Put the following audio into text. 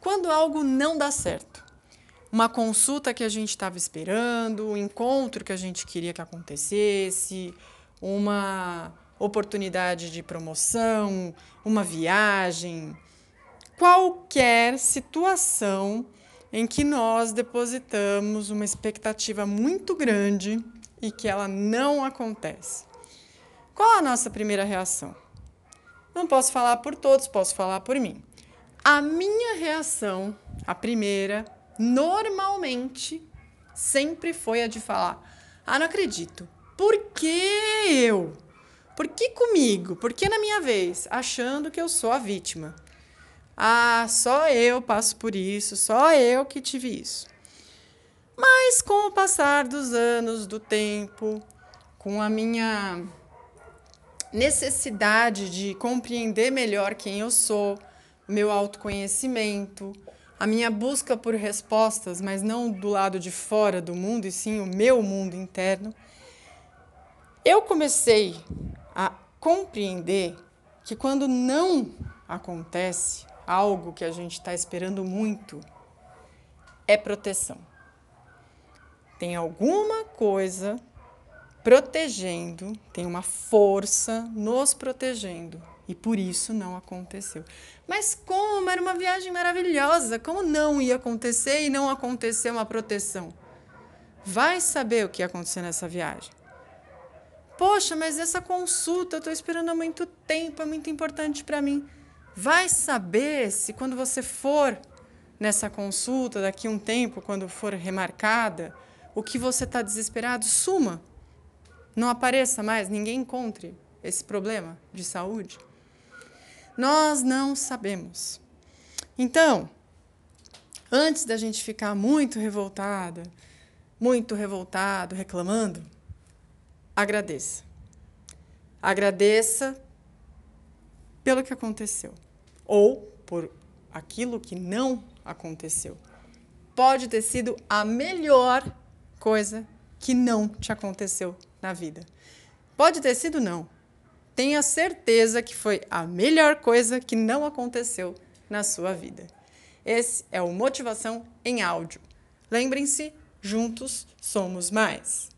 Quando algo não dá certo, uma consulta que a gente estava esperando, um encontro que a gente queria que acontecesse, uma oportunidade de promoção, uma viagem, qualquer situação em que nós depositamos uma expectativa muito grande e que ela não acontece. Qual a nossa primeira reação? Não posso falar por todos, posso falar por mim. A minha reação, a primeira, normalmente, sempre foi a de falar: Ah, não acredito. Por que eu? Por que comigo? Por que na minha vez? Achando que eu sou a vítima. Ah, só eu passo por isso, só eu que tive isso. Mas com o passar dos anos, do tempo, com a minha necessidade de compreender melhor quem eu sou, meu autoconhecimento, a minha busca por respostas, mas não do lado de fora do mundo, e sim o meu mundo interno, eu comecei a compreender que quando não acontece algo que a gente está esperando muito, é proteção. Tem alguma coisa protegendo, tem uma força nos protegendo. E por isso não aconteceu. Mas como? Era uma viagem maravilhosa. Como não ia acontecer e não aconteceu uma proteção? Vai saber o que ia acontecer nessa viagem. Poxa, mas essa consulta eu estou esperando há muito tempo, é muito importante para mim. Vai saber se quando você for nessa consulta, daqui a um tempo, quando for remarcada, o que você está desesperado, suma não apareça mais, ninguém encontre esse problema de saúde? Nós não sabemos. Então, antes da gente ficar muito revoltada, muito revoltado, reclamando, agradeça. Agradeça pelo que aconteceu ou por aquilo que não aconteceu. Pode ter sido a melhor coisa que não te aconteceu na vida. Pode ter sido não. Tenha certeza que foi a melhor coisa que não aconteceu na sua vida. Esse é o Motivação em Áudio. Lembrem-se, juntos somos mais.